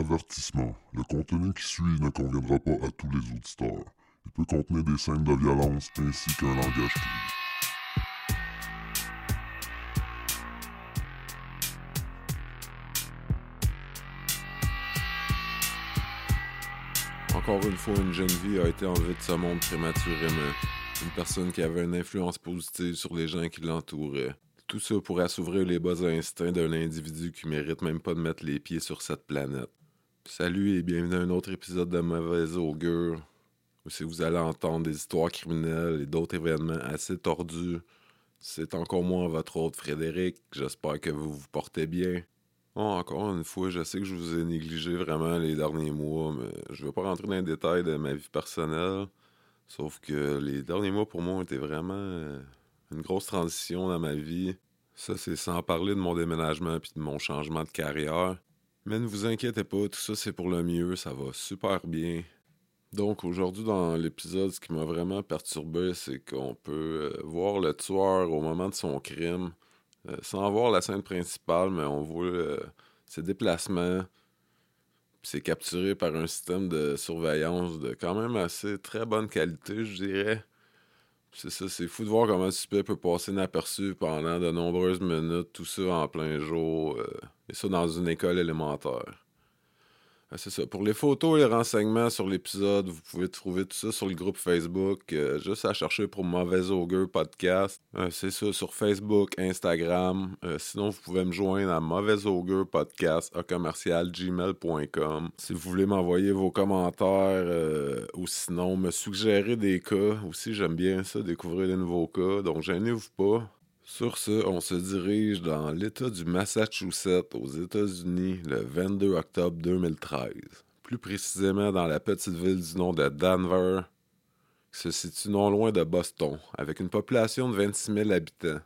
Avertissement. Le contenu qui suit ne conviendra pas à tous les auditeurs. Il peut contenir des scènes de violence ainsi qu'un langage cru. Encore une fois, une jeune vie a été enlevée de ce monde prématurément. Une personne qui avait une influence positive sur les gens qui l'entouraient. Tout ça pour assouvir les bas instincts d'un individu qui mérite même pas de mettre les pieds sur cette planète. Salut et bienvenue à un autre épisode de Mauvaise Augure, où si vous allez entendre des histoires criminelles et d'autres événements assez tordus. C'est encore moi, votre hôte Frédéric. J'espère que vous vous portez bien. Oh, encore une fois, je sais que je vous ai négligé vraiment les derniers mois, mais je veux pas rentrer dans les détails de ma vie personnelle. Sauf que les derniers mois pour moi ont été vraiment euh, une grosse transition dans ma vie. Ça, c'est sans parler de mon déménagement puis de mon changement de carrière. Mais ne vous inquiétez pas, tout ça c'est pour le mieux, ça va super bien. Donc aujourd'hui dans l'épisode, ce qui m'a vraiment perturbé, c'est qu'on peut euh, voir le tueur au moment de son crime, euh, sans voir la scène principale, mais on voit euh, ses déplacements. C'est capturé par un système de surveillance de quand même assez très bonne qualité, je dirais. C'est ça, c'est fou de voir comment le suspect peut passer inaperçu pendant de nombreuses minutes, tout ça en plein jour, euh, et ça dans une école élémentaire. Ah, c'est ça. Pour les photos et les renseignements sur l'épisode, vous pouvez trouver tout ça sur le groupe Facebook. euh, juste à chercher pour Mauvais Augure Podcast. Euh, c'est ça sur Facebook, Instagram. Euh, sinon, vous pouvez me joindre à Mauvais Augure Podcast à commercial gmail.com. Si vous voulez m'envoyer vos commentaires ou sinon me suggérer des cas. Aussi, j'aime bien ça, découvrir des nouveaux cas. Donc, gênez-vous pas. Sur ce, on se dirige dans l'État du Massachusetts aux États-Unis le 22 octobre 2013. Plus précisément dans la petite ville du nom de Denver, qui se situe non loin de Boston, avec une population de 26 000 habitants.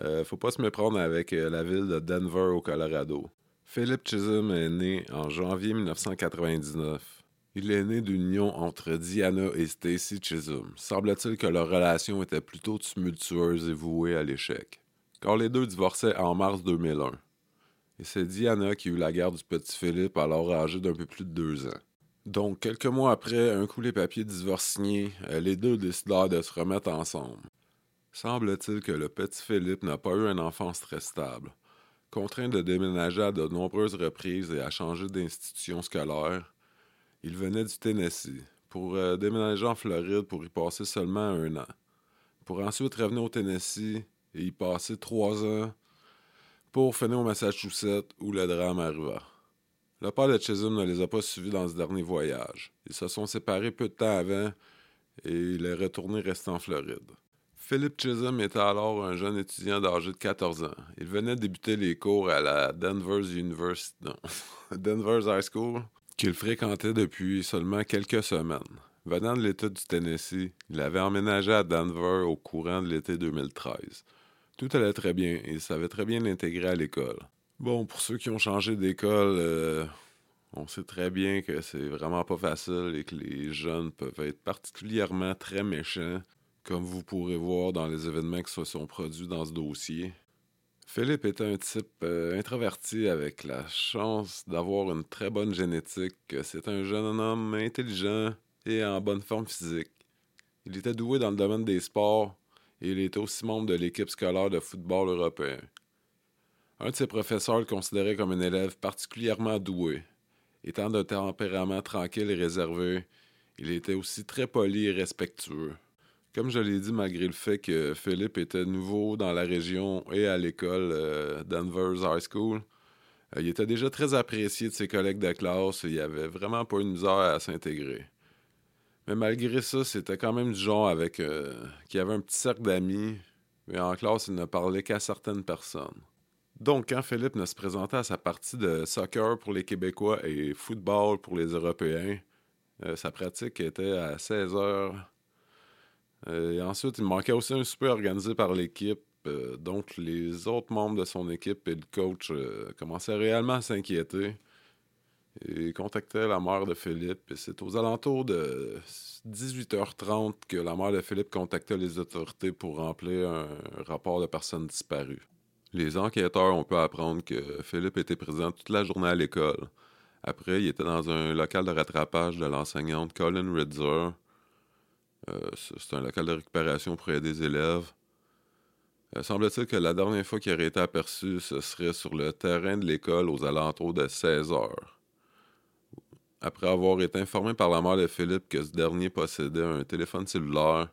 Euh, faut pas se méprendre avec euh, la ville de Denver au Colorado. Philip Chisholm est né en janvier 1999. Il est né d'une union entre Diana et Stacy Chisholm. Semble-t-il que leur relation était plutôt tumultueuse et vouée à l'échec. Car les deux divorçaient en mars 2001. Et c'est Diana qui eut la garde du petit Philippe alors âgé d'un peu plus de deux ans. Donc, quelques mois après, un coup les papiers divorce euh, les deux décidèrent de se remettre ensemble. Semble-t-il que le petit Philippe n'a pas eu une enfance très stable. Contraint de déménager à de nombreuses reprises et à changer d'institution scolaire, il venait du Tennessee pour euh, déménager en Floride pour y passer seulement un an. Pour ensuite revenir au Tennessee et y passer trois ans pour finir au Massachusetts où le drame arriva. Le père de Chisholm ne les a pas suivis dans ce dernier voyage. Ils se sont séparés peu de temps avant et il est retourné rester en Floride. Philip Chisholm était alors un jeune étudiant âgé de 14 ans. Il venait de débuter les cours à la Denver's University, High School, qu'il fréquentait depuis seulement quelques semaines. Venant de l'État du Tennessee, il avait emménagé à Denver au courant de l'été 2013. Tout allait très bien et il savait très bien l'intégrer à l'école. Bon, pour ceux qui ont changé d'école, euh, on sait très bien que c'est vraiment pas facile et que les jeunes peuvent être particulièrement très méchants, comme vous pourrez voir dans les événements qui se sont produits dans ce dossier. Philippe était un type euh, introverti avec la chance d'avoir une très bonne génétique. C'est un jeune homme intelligent et en bonne forme physique. Il était doué dans le domaine des sports il était aussi membre de l'équipe scolaire de football européen. Un de ses professeurs le considérait comme un élève particulièrement doué. Étant d'un tempérament tranquille et réservé, il était aussi très poli et respectueux. Comme je l'ai dit, malgré le fait que Philippe était nouveau dans la région et à l'école euh, Denver's High School, euh, il était déjà très apprécié de ses collègues de classe et il avait vraiment pas une misère à s'intégrer. Mais malgré ça, c'était quand même du genre avec euh, qui avait un petit cercle d'amis, mais en classe, il ne parlait qu'à certaines personnes. Donc, quand Philippe ne se présentait à sa partie de soccer pour les Québécois et football pour les Européens, euh, sa pratique était à 16 heures. Euh, et ensuite, il manquait aussi un souper organisé par l'équipe. Donc, les autres membres de son équipe et le coach commençaient réellement à s'inquiéter et contactaient la mère de Philippe. Et c'est aux alentours de 18h30 que la mère de Philippe contactait les autorités pour remplir un rapport de personnes disparues. Les enquêteurs ont pu apprendre que Philippe était présent toute la journée à l'école, Après, il était dans un local de rattrapage de l'enseignante Colin Ridzer. Euh, c'est un local de récupération pour aider des élèves. Euh, semble-t-il que la dernière fois qu'il aurait été aperçu, ce serait sur le terrain de l'école aux alentours de 16 heures. Après avoir été informé par la mère de Philippe que ce dernier possédait un téléphone cellulaire,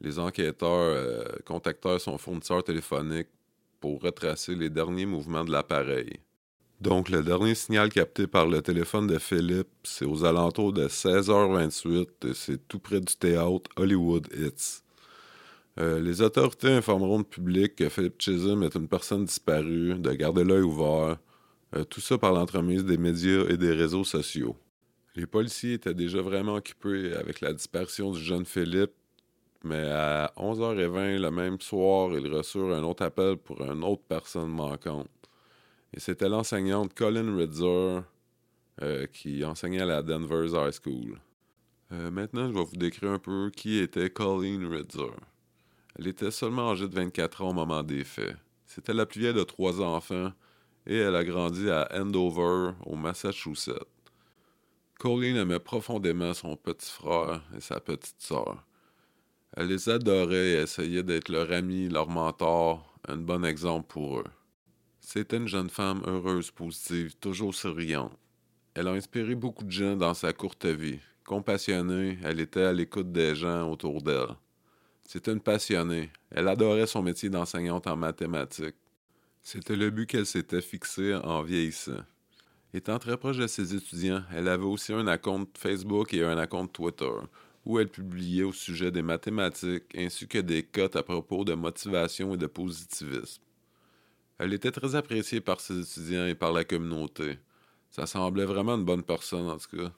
les enquêteurs euh, contactèrent son fournisseur téléphonique pour retracer les derniers mouvements de l'appareil. Donc, le dernier signal capté par le téléphone de Philippe, c'est aux alentours de 16h28 et c'est tout près du théâtre Hollywood Hits. Euh, les autorités informeront le public que Philippe Chisholm est une personne disparue, de garder l'œil ouvert, euh, tout ça par l'entremise des médias et des réseaux sociaux. Les policiers étaient déjà vraiment occupés avec la disparition du jeune Philippe, mais à 11h20 le même soir, ils reçurent un autre appel pour une autre personne manquante. Et c'était l'enseignante Colin Ridzer euh, qui enseignait à la Denver's High School. maintenant, je vais vous décrire un peu qui était Colleen Ridzer. Elle était seulement âgée de 24 ans au moment des faits. C'était la plus vieille de trois enfants et elle a grandi à Andover, au Massachusetts. Colleen aimait profondément son petit frère et sa petite sœur. Elle les adorait et essayait d'être leur amie, leur mentor, un bon exemple pour eux. C'était une jeune femme heureuse, positive, toujours souriante. Elle a inspiré beaucoup de gens dans sa courte vie. Compassionnée, elle était à l'écoute des gens autour d'elle. C'était une passionnée. Elle adorait son métier d'enseignante en mathématiques. C'était le but qu'elle s'était fixé en vieillissant. Étant très proche de ses étudiants, elle avait aussi un compte Facebook et un compte Twitter, où elle publiait au sujet des mathématiques ainsi que des cotes à propos de motivation et de positivisme. Elle était très appréciée par ses étudiants et par la communauté. Ça semblait vraiment une bonne personne, en tout cas.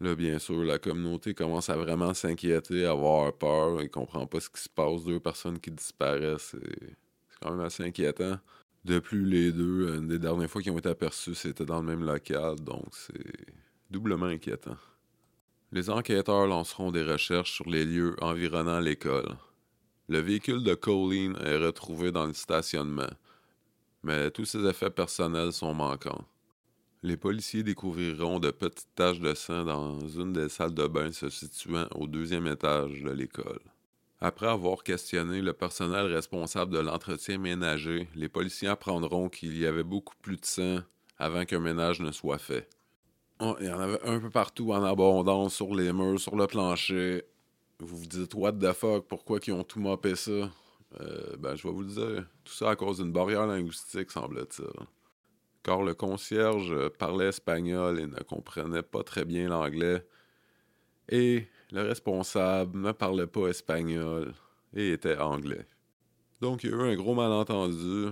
Là, bien sûr, la communauté commence à vraiment s'inquiéter, à avoir peur. Ils comprend pas ce qui se passe. Deux personnes qui disparaissent, c'est quand même assez inquiétant. De plus, les deux, une des dernières fois qu'ils ont été aperçus, c'était dans le même local, donc c'est doublement inquiétant. Les enquêteurs lanceront des recherches sur les lieux environnant l'école. Le véhicule de Colleen est retrouvé dans le stationnement, mais tous ses effets personnels sont manquants. Les policiers découvriront de petites taches de sang dans une des salles de bain se situant au deuxième étage de l'école. Après avoir questionné le personnel responsable de l'entretien ménager, les policiers apprendront qu'il y avait beaucoup plus de sang avant qu'un ménage ne soit fait. Il y en avait un peu partout en abondance, sur les murs, sur le plancher. Vous vous dites, what the fuck, pourquoi ils ont tout mopé ça? Euh, ben, je vais vous le dire. Tout ça à cause d'une barrière linguistique, semble-t-il car le concierge parlait espagnol et ne comprenait pas très bien l'anglais, et le responsable ne parlait pas espagnol et était anglais. Donc il y a eu un gros malentendu,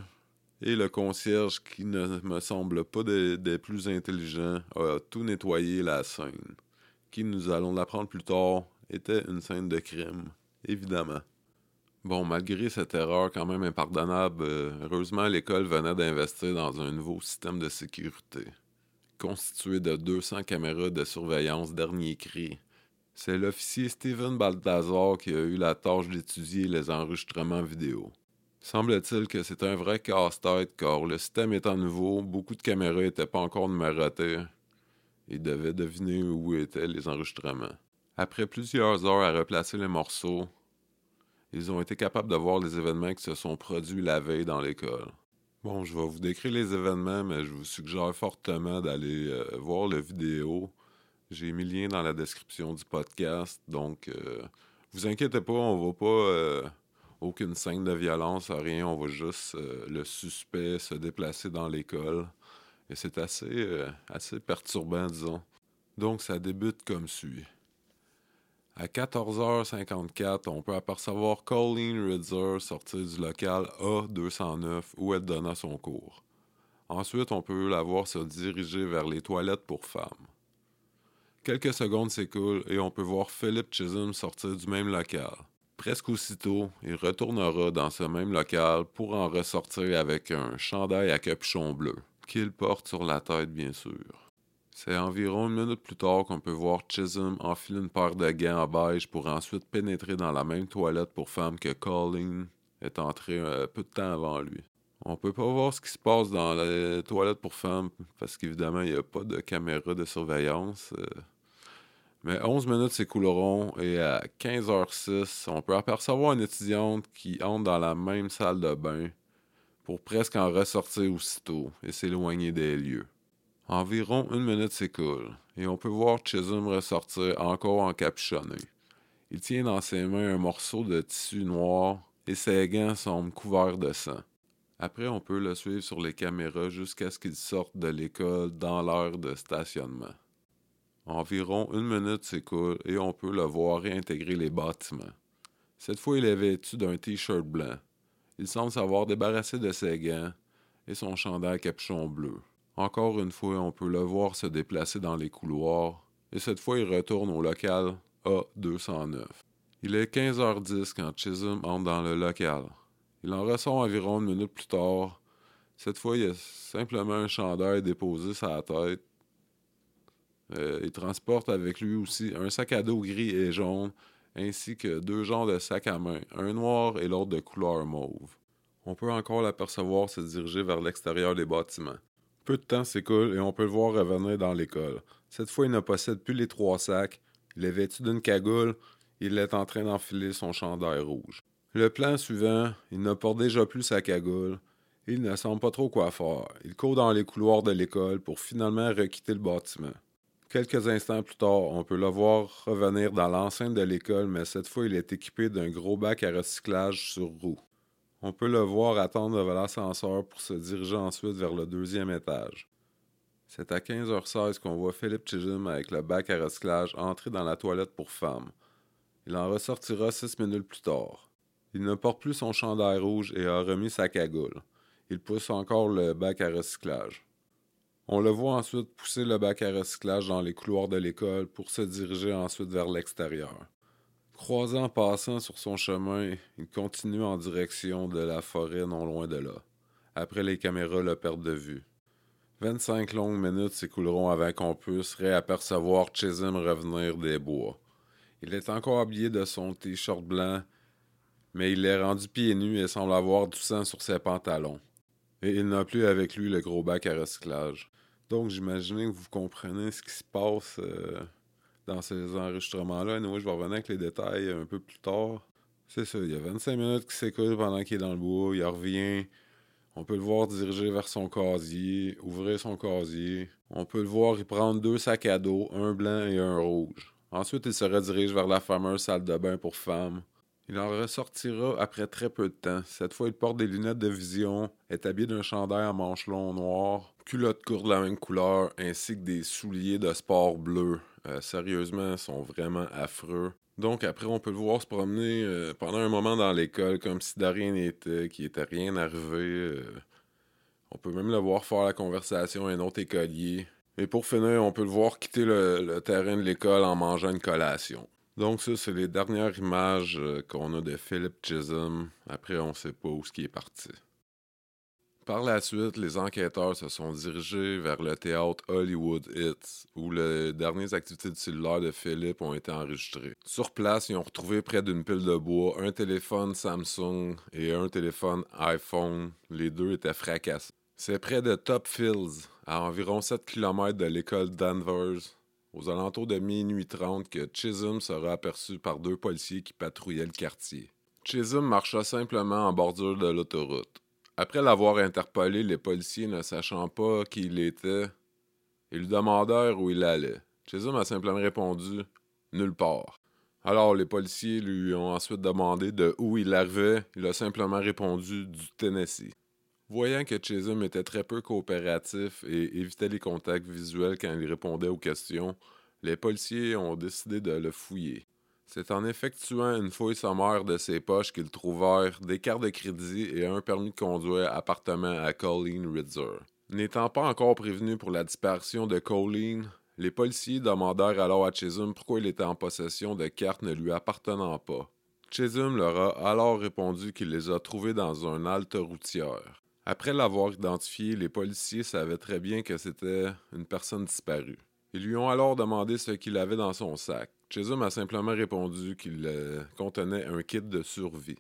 et le concierge, qui ne me semble pas des, plus intelligents, a tout nettoyé la scène, qui, nous allons l'apprendre plus tard, était une scène de crime, évidemment. Bon, malgré cette erreur quand même impardonnable, euh, heureusement l'école venait d'investir dans un nouveau système de sécurité, constitué de 200 caméras de surveillance dernier cri. C'est l'officier Steven Balthazar qui a eu la tâche d'étudier les enregistrements vidéo. Semble-t-il que c'est un vrai casse-tête car le système étant nouveau, beaucoup de caméras n'étaient pas encore numérotées et devaient deviner où étaient les enregistrements. Après plusieurs heures à replacer les morceaux, ils ont été capables de voir les événements qui se sont produits la veille dans l'école. Bon, je vais vous décrire les événements, mais je vous suggère fortement d'aller euh, voir la vidéo. J'ai mis le lien dans la description du podcast, donc euh, vous inquiétez pas, on va pas euh, aucune scène de violence, rien, on va juste le suspect se déplacer dans l'école. Et c'est assez, assez perturbant, disons. Donc ça débute comme suit. À 14h54, on peut apercevoir Colleen Ridzer sortir du local A209 où elle donna son cours. Ensuite, on peut la voir se diriger vers les toilettes pour femmes. Quelques secondes s'écoulent et on peut voir Philip Chisholm sortir du même local. Presque aussitôt, il retournera dans ce même local pour en ressortir avec un chandail à capuchon bleu, qu'il porte sur la tête bien sûr. C'est environ une minute plus tard qu'on peut voir Chisholm enfiler une paire de gants en beige pour ensuite pénétrer dans la même toilette pour femmes que Colleen est entré un peu de temps avant lui. On peut pas voir ce qui se passe dans la toilette pour femmes parce qu'évidemment, il n'y a pas de caméra de surveillance. Euh. Mais 11 minutes s'écouleront et à 15h06, on peut apercevoir une étudiante qui entre dans la même salle de bain pour presque en ressortir aussitôt et s'éloigner des lieux. Environ une minute s'écoule et on peut voir Chisholm ressortir encore encapuchonné. Il tient dans ses mains un morceau de tissu noir et ses gants semblent couverts de sang. Après, on peut le suivre sur les caméras jusqu'à ce qu'il sorte de l'école dans l'heure de stationnement. Environ une minute s'écoule et on peut le voir réintégrer les bâtiments. Cette fois, il est vêtu d'un t-shirt blanc. Il semble s'avoir débarrassé de ses gants et son chandail capuchon bleu. Encore une fois, on peut le voir se déplacer dans les couloirs et cette fois, il retourne au local A209. Il est 15h10 quand Chisholm entre dans le local. Il en ressort environ une minute plus tard. Cette fois, il y a simplement un chandail déposé sur la tête. Euh, il transporte avec lui aussi un sac à dos gris et jaune, ainsi que deux genres de sacs à main, un noir et l'autre de couleur mauve. On peut encore l'apercevoir se diriger vers l'extérieur des bâtiments. Peu de temps s'écoule et on peut le voir revenir dans l'école. Cette fois, il ne possède plus les trois sacs. Il est vêtu d'une cagoule. Il est en train d'enfiler son chandail rouge. Le plan suivant, il ne porte déjà plus sa cagoule. Il ne semble pas trop quoi faire. Il court dans les couloirs de l'école pour finalement requitter le bâtiment. Quelques instants plus tard, on peut le voir revenir dans l'enceinte de l'école, mais cette fois, il est équipé d'un gros bac à recyclage sur roue. On peut le voir attendre devant l'ascenseur pour se diriger ensuite vers le deuxième étage. C'est à 15h16 qu'on voit Philippe Chisholm avec le bac à recyclage entrer dans la toilette pour femmes. Il en ressortira six minutes plus tard. Il ne porte plus son chandail rouge et a remis sa cagoule. Il pousse encore le bac à recyclage. On le voit ensuite pousser le bac à recyclage dans les couloirs de l'école pour se diriger ensuite vers l'extérieur. Croisant passant sur son chemin, il continue en direction de la forêt non loin de là. Après les caméras le perdent de vue. 25 longues minutes s'écouleront avant qu'on puisse réapercevoir Chisholm revenir des bois. Il est encore habillé de son t-shirt blanc mais il est rendu pieds nus et semble avoir du sang sur ses pantalons. Et il n'a plus avec lui le gros bac à recyclage. Donc j'imaginais que vous comprenez ce qui se passe euh, dans ces enregistrements-là. Moi, je vais revenir avec les détails un peu plus tard. C'est ça, il y a 25 minutes qui s'écoulent pendant qu'il est dans le bois, il revient. On peut le voir diriger vers son casier, ouvrir son casier. On peut le voir y prendre deux sacs à dos, un blanc et un rouge. Ensuite, il se redirige vers la fameuse salle de bain pour femmes. Il en ressortira après très peu de temps. Cette fois, il porte des lunettes de vision, est habillé d'un chandail à manches longs noir, culotte courte de la même couleur, ainsi que des souliers de sport bleus. Euh, sérieusement, ils sont vraiment affreux. Donc après, on peut le voir se promener euh, pendant un moment dans l'école comme si de rien n'était, qu'il n'était rien arrivé. Euh. on peut même le voir faire la conversation à un autre écolier. Et pour finir, on peut le voir quitter le terrain de l'école en mangeant une collation. Donc, ça, c'est les dernières images qu'on a de Philip Chisholm. Après, on ne sait pas où ce qui est parti. Par la suite, les enquêteurs se sont dirigés vers le théâtre Hollywood Hits, où les dernières activités de cellulaire de Philip ont été enregistrées. Sur place, ils ont retrouvé près d'une pile de bois un téléphone Samsung et un téléphone iPhone. Les deux étaient fracassés. C'est près de Top Fields, à environ 7 km de l'école Danvers, aux alentours de minuit 30 que Chisholm sera aperçu par deux policiers qui patrouillaient le quartier. Chisholm marcha simplement en bordure de l'autoroute. Après l'avoir interpellé, les policiers, ne sachant pas qui il était, ils lui demandèrent où il allait. Chisholm a simplement répondu Nulle part. Alors les policiers lui ont ensuite demandé de où il arrivait. Il a simplement répondu du Tennessee. Voyant que Chisholm était très peu coopératif et évitait les contacts visuels quand il répondait aux questions, les policiers ont décidé de le fouiller. C'est en effectuant une fouille sommaire de ses poches qu'ils trouvèrent des cartes de crédit et un permis de conduire appartement à Colleen Ritzer. N'étant pas encore prévenu pour la disparition de Colleen, les policiers demandèrent alors à Chisholm pourquoi il était en possession de cartes ne lui appartenant pas. Chisholm leur a alors répondu qu'il les a trouvées dans un halte routière. Après l'avoir identifié, les policiers savaient très bien que c'était une personne disparue. Ils lui ont alors demandé ce qu'il avait dans son sac. Chisholm a simplement répondu qu'il euh, contenait un kit de survie.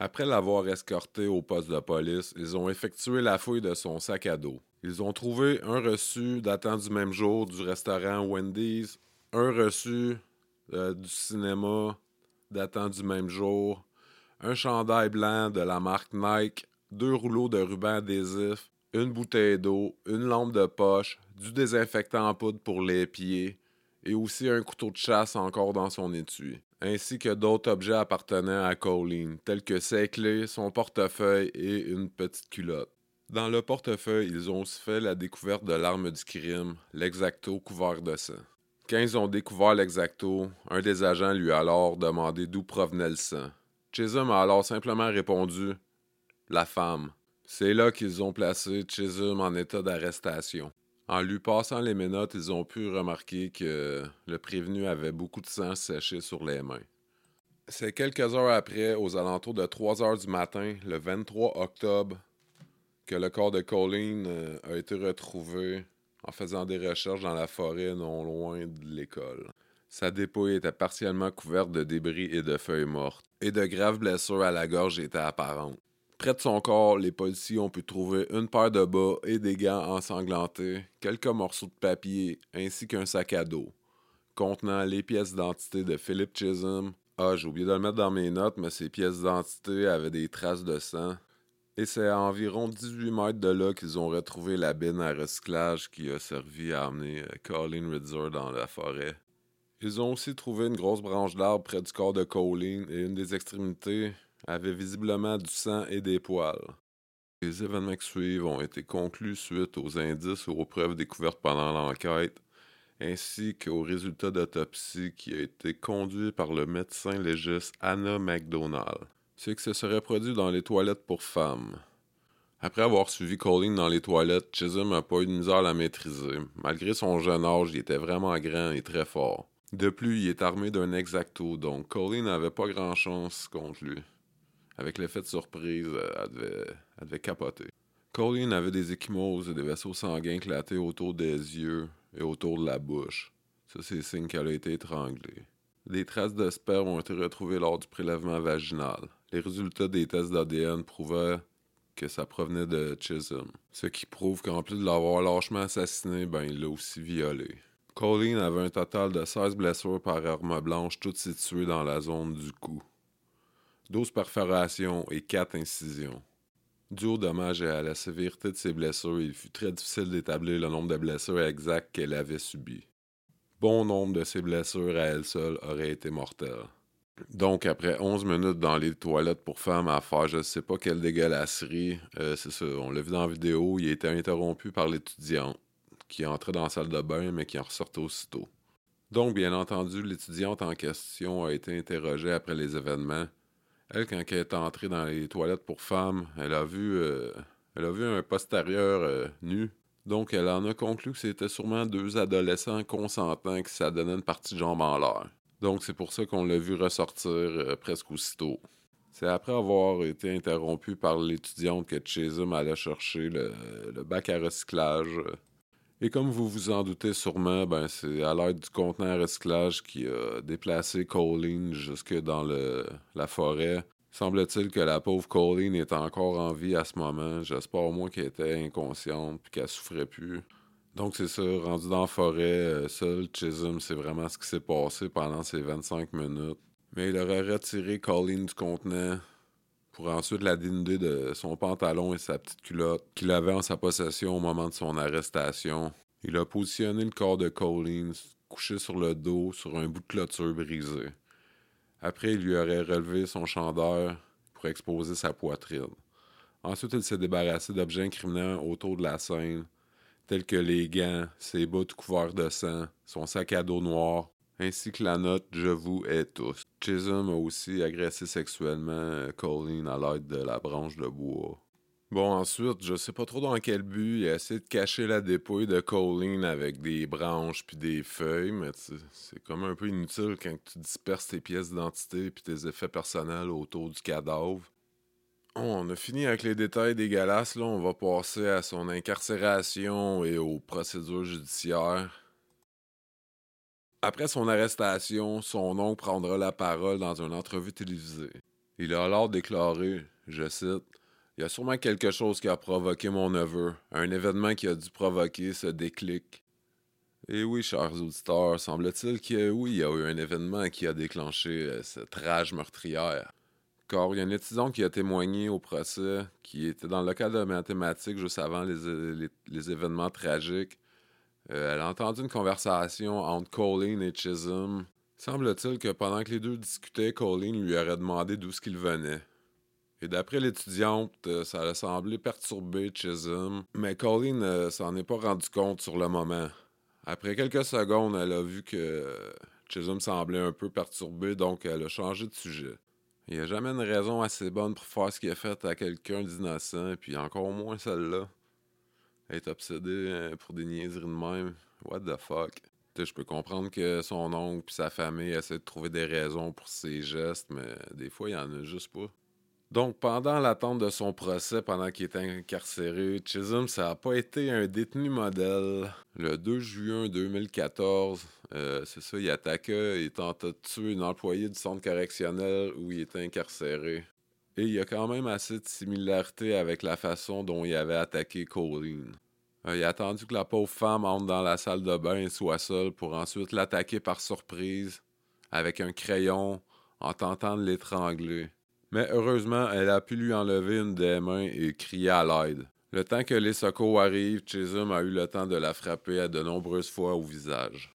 Après l'avoir escorté au poste de police, ils ont effectué la fouille de son sac à dos. Ils ont trouvé un reçu datant du même jour du restaurant Wendy's, un reçu euh, du cinéma datant du même jour, un chandail blanc de la marque Nike, deux rouleaux de ruban adhésif, une bouteille d'eau, une lampe de poche, du désinfectant en poudre pour les pieds et aussi un couteau de chasse encore dans son étui, ainsi que d'autres objets appartenant à Colleen, tels que ses clés, son portefeuille et une petite culotte. Dans le portefeuille, ils ont aussi fait la découverte de l'arme du crime, l'exacto couvert de sang. Quand ils ont découvert l'exacto, un des agents lui a alors demandé d'où provenait le sang. Chisholm a alors simplement répondu La femme. C'est là qu'ils ont placé Chisholm en état d'arrestation. En lui passant les menottes, ils ont pu remarquer que le prévenu avait beaucoup de sang séché sur les mains. C'est quelques heures après, aux alentours de 3 heures du matin, le 23 octobre, que le corps de Colleen euh, a été retrouvé en faisant des recherches dans la forêt non loin de l'école. Sa dépouille était partiellement couverte de débris et de feuilles mortes, et de graves blessures à la gorge étaient apparentes. Près de son corps, les policiers ont pu trouver une paire de bas et des gants ensanglantés, quelques morceaux de papier ainsi qu'un sac à dos contenant les pièces d'identité de Philip Chisholm. Ah, j'ai oublié de le mettre dans mes notes, mais ces pièces d'identité avaient des traces de sang. Et c'est à environ 18 mètres de là qu'ils ont retrouvé la bine à recyclage qui a servi à amener euh, Colleen Ridzer dans la forêt. Ils ont aussi trouvé une grosse branche d'arbre près du corps de Colleen et une des extrémités avait visiblement du sang et des poils. Les événements qui suivent ont été conclus suite aux indices ou aux preuves découvertes pendant l'enquête, ainsi qu'aux résultats d'autopsie qui a été conduit par le médecin légiste Anna McDonald c'est que ça serait produit dans les toilettes pour femmes. Après avoir suivi Colleen dans les toilettes, Chisholm n'a pas eu de misère à la maîtriser. Malgré son jeune âge, il était vraiment grand et très fort. De plus, il est armé d'un exacto, donc Colleen n'avait pas grand chance contre lui. Avec l'effet de surprise, euh, elle devait, capoter. Colleen avait des échymoses et des vaisseaux sanguins éclatés autour des yeux et autour de la bouche. Ça, c'est signe qu'elle a été étranglée. Des traces de sperme ont été retrouvées lors du prélèvement vaginal. Les résultats des tests d'ADN prouvaient que ça provenait de Chisholm, ce qui prouve qu'en plus de l'avoir lâchement assassiné, ben il l'a aussi violé. Colleen avait un total de 16 blessures par arme blanche, toutes situées dans la zone du cou. 12 perforations et 4 incisions. Dû au dommage et à la sévérité de ses blessures, il fut très difficile d'établir le nombre de blessures exactes qu'elle avait subies bon nombre de ses blessures à elle seule auraient été mortelles. Donc, après 11 minutes dans les toilettes pour femmes à faire je sais pas quelle dégueulasserie, euh, c'est ça, on l'a vu dans la vidéo, il a été interrompu par l'étudiante qui entrait dans la salle de bain mais qui en ressortait aussitôt. Donc, bien entendu, l'étudiante en question a été interrogée après les événements. Elle, quand elle est entrée dans les toilettes pour femmes, elle a vu, euh, elle a vu un postérieur euh, nu donc, elle en a conclu que c'était sûrement deux adolescents consentants qui s'adonnaient une partie de jambe en l'air. Donc, c'est pour ça qu'on l'a vu ressortir euh, presque aussitôt. C'est après avoir été interrompu par l'étudiante que Chisholm allait chercher le, bac à recyclage. Et comme vous vous en doutez sûrement, ben c'est à l'aide du contenant à recyclage qui a déplacé Colleen jusque dans la forêt Semble-t-il que la pauvre Colleen est encore en vie à ce moment. J'espère au moins qu'elle était inconsciente et qu'elle souffrait plus. Donc c'est ça, rendu dans la forêt, euh, seul, Chisholm, c'est vraiment ce qui s'est passé pendant ces 25 minutes. Mais il aurait retiré Colleen du contenant pour ensuite la dénuder de son pantalon et sa petite culotte qu'il avait en sa possession au moment de son arrestation. Il a positionné le corps de Colleen couché sur le dos sur un bout de clôture brisé. Après, il lui aurait relevé son chandeur pour exposer sa poitrine. Ensuite, il s'est débarrassé d'objets incriminants autour de la scène, tels que les gants, ses bottes couverts de sang, son sac à dos noir, ainsi que la note Je vous hais tous. Chisholm a aussi agressé sexuellement Colleen à l'aide de la branche de bois. Bon, ensuite, je sais pas trop dans quel but, il a essayé de cacher la dépouille de Colleen avec des branches puis des feuilles, mais c'est comme un peu inutile quand tu disperses tes pièces d'identité puis tes effets personnels autour du cadavre. on a fini avec les détails dégueulasses, là, on va passer à son incarcération et aux procédures judiciaires. Après son arrestation, son oncle prendra la parole dans une entrevue télévisée. Il a alors déclaré, je cite, Il y a sûrement quelque chose qui a provoqué mon neveu, un événement qui a dû provoquer ce déclic. Et oui, chers auditeurs, semble-t-il que oui, il y a eu un événement qui a déclenché euh, cette rage meurtrière. Car il y a un étudiant qui a témoigné au procès, qui était dans le local de mathématiques juste avant les, les, événements tragiques. Euh, elle a entendu une conversation entre Colleen et Chisholm Semble-t-il que pendant que les deux discutaient, Colleen lui aurait demandé d'où ce qu'il venait. Et d'après l'étudiante, euh, ça a semblé perturber Chisholm, mais Colleen ne euh, s'en est pas rendu compte sur le moment. Après quelques secondes, elle a vu que Chisholm semblait un peu perturbé, donc elle a changé de sujet. Il n'y a jamais une raison assez bonne pour faire ce qui est fait à quelqu'un d'innocent, puis encore moins celle-là. Être obsédé euh, pour des niaiseries de même. What the fuck? je peux comprendre que son oncle et sa famille essaient de trouver des raisons pour ses gestes, mais des fois, il n'y en a juste pas. Donc, pendant l'attente de son procès, pendant qu'il était incarcéré, Chisholm, ça n'a pas été un détenu modèle. Le 2 juin 2014, euh, c'est ça, il attaquait et tenta de tuer une employée du centre correctionnel où il était incarcéré. Et il y a quand même assez de similarité avec la façon dont il avait attaqué Colleen. Euh, il a attendu que la pauvre femme entre dans la salle de bain et soit seule pour ensuite l'attaquer par surprise avec un crayon en tentant de l'étrangler. Mais heureusement, elle a pu lui enlever une des mains et crier à l'aide. Le temps que les secours arrivent, Chisholm a eu le temps de la frapper à de nombreuses fois au visage.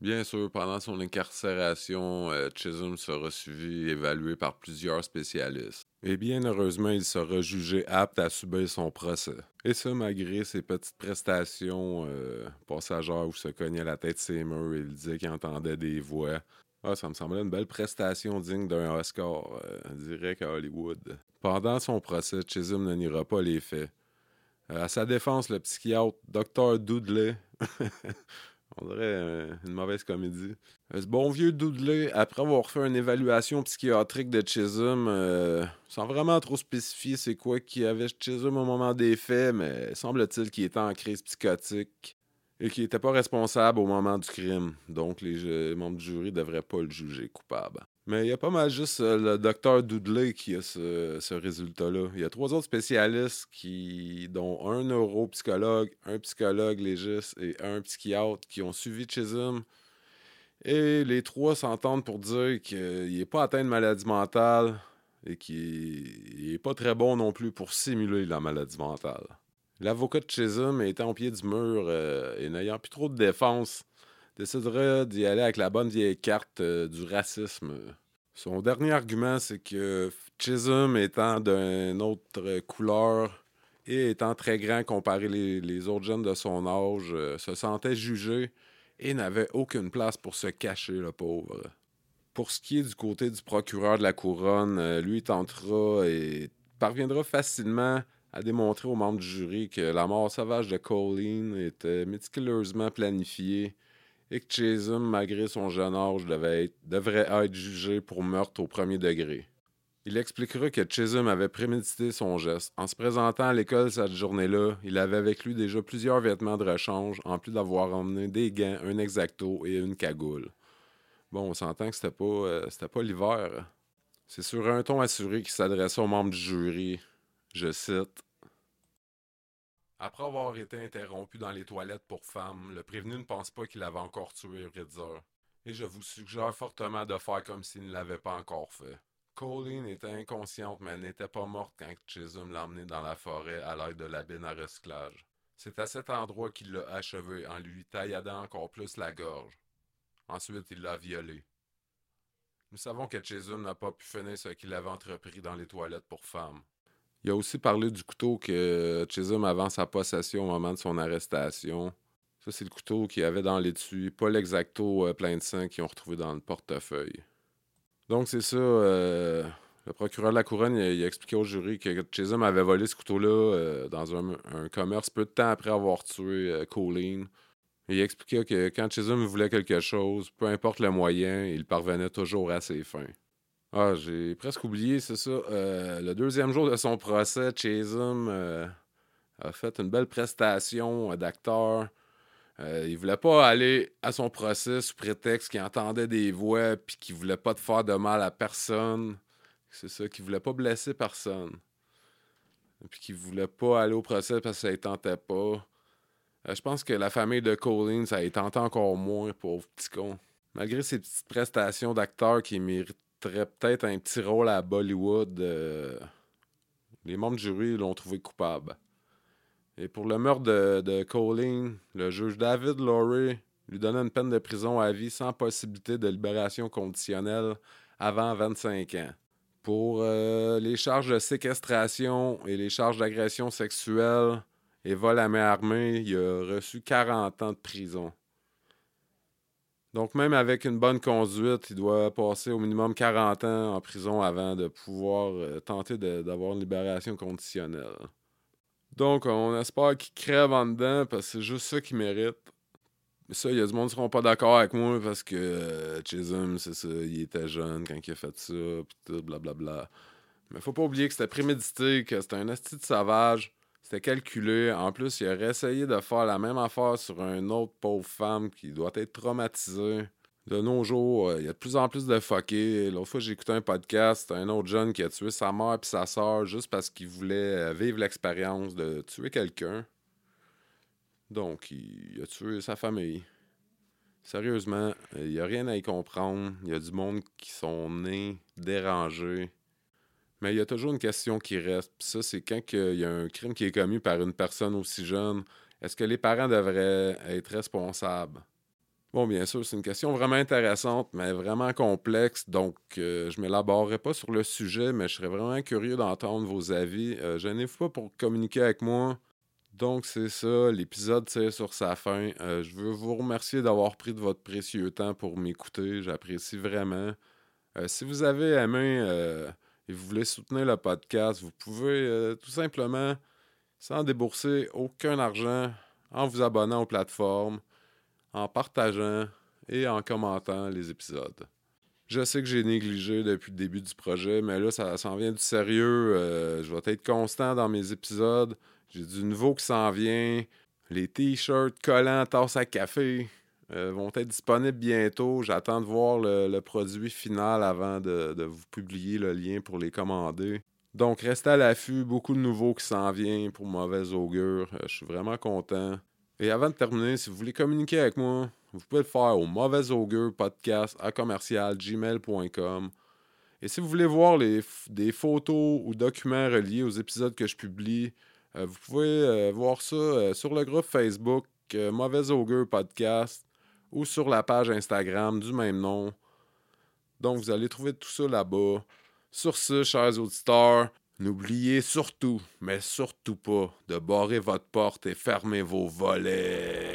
Bien sûr, pendant son incarcération, euh, Chisholm sera suivi et évalué par plusieurs spécialistes. Et bien heureusement, il sera jugé apte à subir son procès. Et ce, malgré ses petites prestations euh, passagères où se cognait la tête ses murs et il disait qu'il entendait des voix. Ah, ça me semblait une belle prestation digne d'un Oscar, euh, direct à Hollywood. Pendant son procès, Chisholm ne niera pas les faits. à sa défense, le psychiatre Dr. Dudley On euh, une mauvaise comédie. Euh, ce bon vieux Dudley, après avoir fait une évaluation psychiatrique de Chisholm, euh, sans vraiment trop spécifier c'est quoi qui avait Chisholm au moment des faits, mais semble-t-il qu'il était en crise psychotique et qu'il n'était pas responsable au moment du crime. Donc les membres du jury ne devraient pas le juger coupable. Mais il y a pas mal juste euh, le docteur Dudley qui a ce, résultat-là. Il y a trois autres spécialistes qui, dont un neuropsychologue, un psychologue légiste et un psychiatre qui ont suivi Chisholm. Et les trois s'entendent pour dire qu'il n'est pas atteint de maladie mentale et qu'il n'est pas très bon non plus pour simuler la maladie mentale. L'avocat de Chisholm étant au pied du mur euh, et n'ayant plus trop de défense, déciderait d'y aller avec la bonne vieille carte euh, du racisme. Son dernier argument, c'est que Chisholm étant d'une autre couleur et étant très grand comparé les, les autres jeunes de son âge, euh, se sentait jugé et n'avait aucune place pour se cacher, le pauvre. Pour ce qui est du côté du procureur de la couronne, euh, lui tentera et parviendra facilement à démontrer aux membres du jury que la mort sauvage de Colleen était méticuleusement planifiée et que Chisholm, malgré son jeune âge, devrait être jugé pour meurtre au premier degré. Il expliquera que Chisholm avait prémédité son geste. En se présentant à l'école cette journée-là, il avait avec lui déjà plusieurs vêtements de rechange, en plus d'avoir emmené des gants, un exacto et une cagoule. Bon, on s'entend que c'était pas, euh, pas l'hiver. C'est sur un ton assuré qu'il s'adressait aux membres du jury. Je cite après avoir été interrompu dans les toilettes pour femmes, le prévenu ne pense pas qu'il avait encore tué Ritzer. Et je vous suggère fortement de faire comme s'il ne l'avait pas encore fait. Colleen était inconsciente, mais elle n'était pas morte quand Chisholm l'a emmenée dans la forêt à l'aide de la bine à recyclage. C'est à cet endroit qu'il l'a achevé en lui tailladant encore plus la gorge. Ensuite, il l'a violée. Nous savons que Chisholm n'a pas pu finir ce qu'il avait entrepris dans les toilettes pour femmes. Il a aussi parlé du couteau que Chisholm avant sa possession au moment de son arrestation. Ça, c'est le couteau qu'il avait dans l'étui, pas l'exacto euh, plein de sang qu'ils ont retrouvé dans le portefeuille. Donc, c'est ça. Euh, le procureur de la couronne il a, expliqué au jury que Chisholm avait volé ce couteau-là euh, dans un, commerce peu de temps après avoir tué Colleen. Il expliquait que quand Chisholm voulait quelque chose, peu importe le moyen, il parvenait toujours à ses fins. Ah, j'ai presque oublié, c'est ça. Euh, le deuxième jour de son procès, Chisholm euh, a fait une belle prestation d'acteur. Euh, il voulait pas aller à son procès sous prétexte qu'il entendait des voix puis qu'il voulait pas te faire de mal à personne. C'est ça, qui voulait pas blesser personne. Puis qui voulait pas aller au procès parce que ça ne tentait pas. Euh, je pense que la famille de Colleen, ça y tentait encore moins, pauvre petit con. Malgré ses petites prestations d'acteur qui mériteraient peut-être un petit rôle à Bollywood, euh, les membres du jury l'ont trouvé coupable. Et pour le meurtre de, de Colleen, le juge David Laurie lui donnait une peine de prison à vie sans possibilité de libération conditionnelle avant 25 ans. Pour euh, les charges de séquestration et les charges d'agression sexuelle et vol à main armée, il a reçu 40 ans de prison. Donc même avec une bonne conduite, il doit passer au minimum 40 ans en prison avant de pouvoir euh, tenter d'avoir une libération conditionnelle. Donc on espère qu'il crève en dedans parce que c'est juste ça qu'il mérite. Mais ça, il y a du monde qui seront pas d'accord avec moi parce que euh, Chisholm, c'est ça, il était jeune quand il a fait ça, pis tout, blablabla. Mais faut pas oublier que c'était prémédité, que c'était un asti sauvage, c'était calculé. En plus, il aurait essayé de faire la même affaire sur une autre pauvre femme qui doit être traumatisée. De nos jours, euh, il y a de plus en plus de fuckés. L'autre fois, j'ai un podcast, un autre jeune qui a tué sa mère et sa soeur juste parce qu'il voulait euh, vivre l'expérience de tuer quelqu'un. Donc, il a tué sa famille. Sérieusement, il n'y a rien à y comprendre. Il y a du monde qui sont nés dérangés. Mais il y a toujours une question qui reste. Puis ça, c'est quand il y a un crime qui est commis par une personne aussi jeune, est-ce que les parents devraient être responsables? Bon, bien sûr, c'est une question vraiment intéressante, mais vraiment complexe. Donc, euh, je ne m'élaborerai pas sur le sujet, mais je serais vraiment curieux d'entendre vos avis. Euh, n'ai pas pour communiquer avec moi. Donc, c'est ça, l'épisode tire sur sa fin. Euh, je veux vous remercier d'avoir pris de votre précieux temps pour m'écouter. J'apprécie vraiment. Euh, si vous avez aimé et vous voulez soutenir le podcast, vous pouvez tout simplement, sans débourser aucun argent, en vous abonnant aux plateformes, en partageant et en commentant les épisodes. Je sais que j'ai négligé depuis le début du projet, mais là, ça s'en vient du sérieux. je vais être constant dans mes épisodes. J'ai du nouveau qui s'en vient. Les t-shirts, collants, tasses à café euh, vont être disponibles bientôt. J'attends de voir le, produit final avant de, vous publier le lien pour les commander. Donc, restez à l'affût. Beaucoup de nouveaux qui s'en vient pour mauvaise augure. Euh, je suis vraiment content. Et avant de terminer, si vous voulez communiquer avec moi, vous pouvez le faire au mauvais augure podcast à commercial gmail.com. Et si vous voulez voir des photos ou documents reliés aux épisodes que je publie, euh, vous pouvez voir ça sur le groupe Facebook Mauvais Augure Podcast ou sur la page Instagram du même nom. Donc, vous allez trouver tout ça là-bas. Sur ce, chers auditeurs, n'oubliez surtout, mais surtout pas, de barrer votre porte et fermer vos volets.